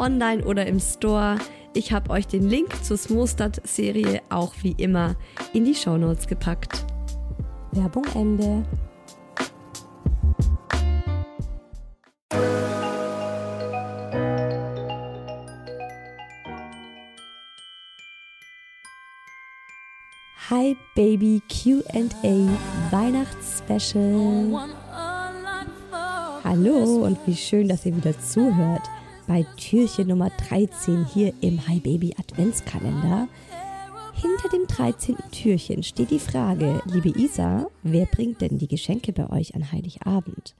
online oder im Store. Ich habe euch den Link zur Smostad-Serie auch wie immer in die Shownotes gepackt. Werbung Ende. Hi Baby QA Weihnachtsspecial. Hallo und wie schön, dass ihr wieder zuhört bei Türchen Nummer 13 hier im Hi Baby Adventskalender. Hinter dem 13. Türchen steht die Frage, liebe Isa, wer bringt denn die Geschenke bei euch an Heiligabend?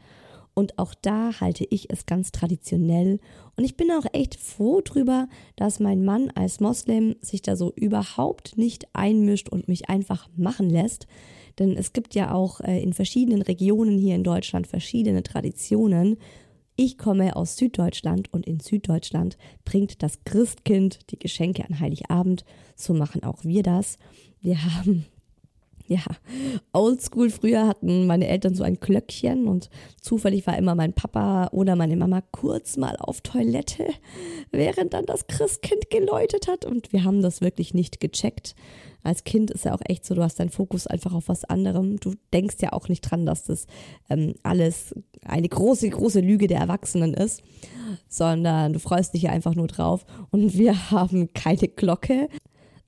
Und auch da halte ich es ganz traditionell. Und ich bin auch echt froh drüber, dass mein Mann als Moslem sich da so überhaupt nicht einmischt und mich einfach machen lässt. Denn es gibt ja auch äh, in verschiedenen Regionen hier in Deutschland verschiedene Traditionen. Ich komme aus Süddeutschland und in Süddeutschland bringt das Christkind die Geschenke an Heiligabend. So machen auch wir das. Wir haben ja, oldschool früher hatten meine Eltern so ein Glöckchen und zufällig war immer mein Papa oder meine Mama kurz mal auf Toilette, während dann das Christkind geläutet hat und wir haben das wirklich nicht gecheckt als Kind ist ja auch echt so, du hast deinen Fokus einfach auf was anderem. Du denkst ja auch nicht dran, dass das ähm, alles eine große, große Lüge der Erwachsenen ist, sondern du freust dich ja einfach nur drauf. Und wir haben keine Glocke,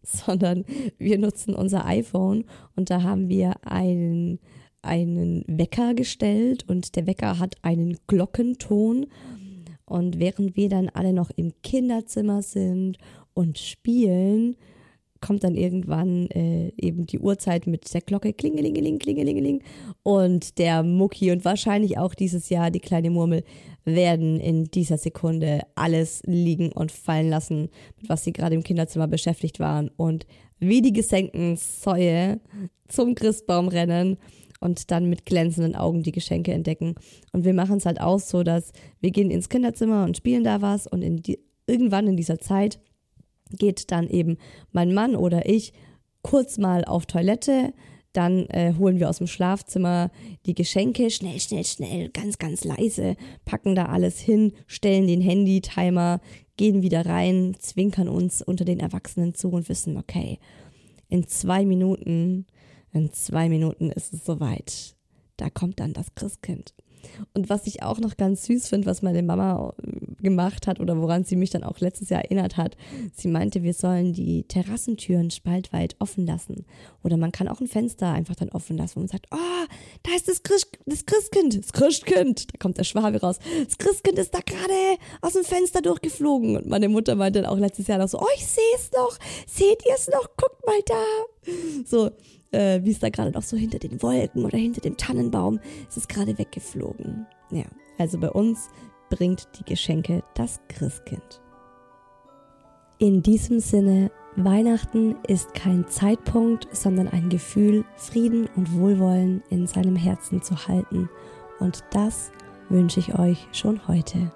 sondern wir nutzen unser iPhone und da haben wir einen, einen Wecker gestellt und der Wecker hat einen Glockenton. Und während wir dann alle noch im Kinderzimmer sind und spielen, kommt dann irgendwann äh, eben die Uhrzeit mit der Glocke klingelingeling, klingelingeling. Und der Mucki und wahrscheinlich auch dieses Jahr die kleine Murmel werden in dieser Sekunde alles liegen und fallen lassen, mit was sie gerade im Kinderzimmer beschäftigt waren. Und wie die gesenkten Säue zum Christbaum rennen und dann mit glänzenden Augen die Geschenke entdecken. Und wir machen es halt auch so, dass wir gehen ins Kinderzimmer und spielen da was. Und in die, irgendwann in dieser Zeit geht dann eben mein Mann oder ich kurz mal auf Toilette, dann äh, holen wir aus dem Schlafzimmer die Geschenke, schnell, schnell, schnell, ganz, ganz leise, packen da alles hin, stellen den Handy-Timer, gehen wieder rein, zwinkern uns unter den Erwachsenen zu und wissen, okay, in zwei Minuten, in zwei Minuten ist es soweit. Da kommt dann das Christkind. Und was ich auch noch ganz süß finde, was meine Mama gemacht hat oder woran sie mich dann auch letztes Jahr erinnert hat, sie meinte, wir sollen die Terrassentüren spaltweit offen lassen. Oder man kann auch ein Fenster einfach dann offen lassen und sagt, oh, da ist das, Christ, das Christkind, das Christkind, da kommt der Schwabe raus. Das Christkind ist da gerade aus dem Fenster durchgeflogen. Und meine Mutter meinte dann auch letztes Jahr noch so, oh, ich sehe es noch, seht ihr es noch, guckt mal da. So, äh, wie es da gerade noch so hinter den Wolken oder hinter dem Tannenbaum, es ist gerade weggeflogen. Ja, also bei uns bringt die Geschenke das Christkind. In diesem Sinne Weihnachten ist kein Zeitpunkt, sondern ein Gefühl, Frieden und Wohlwollen in seinem Herzen zu halten. Und das wünsche ich euch schon heute.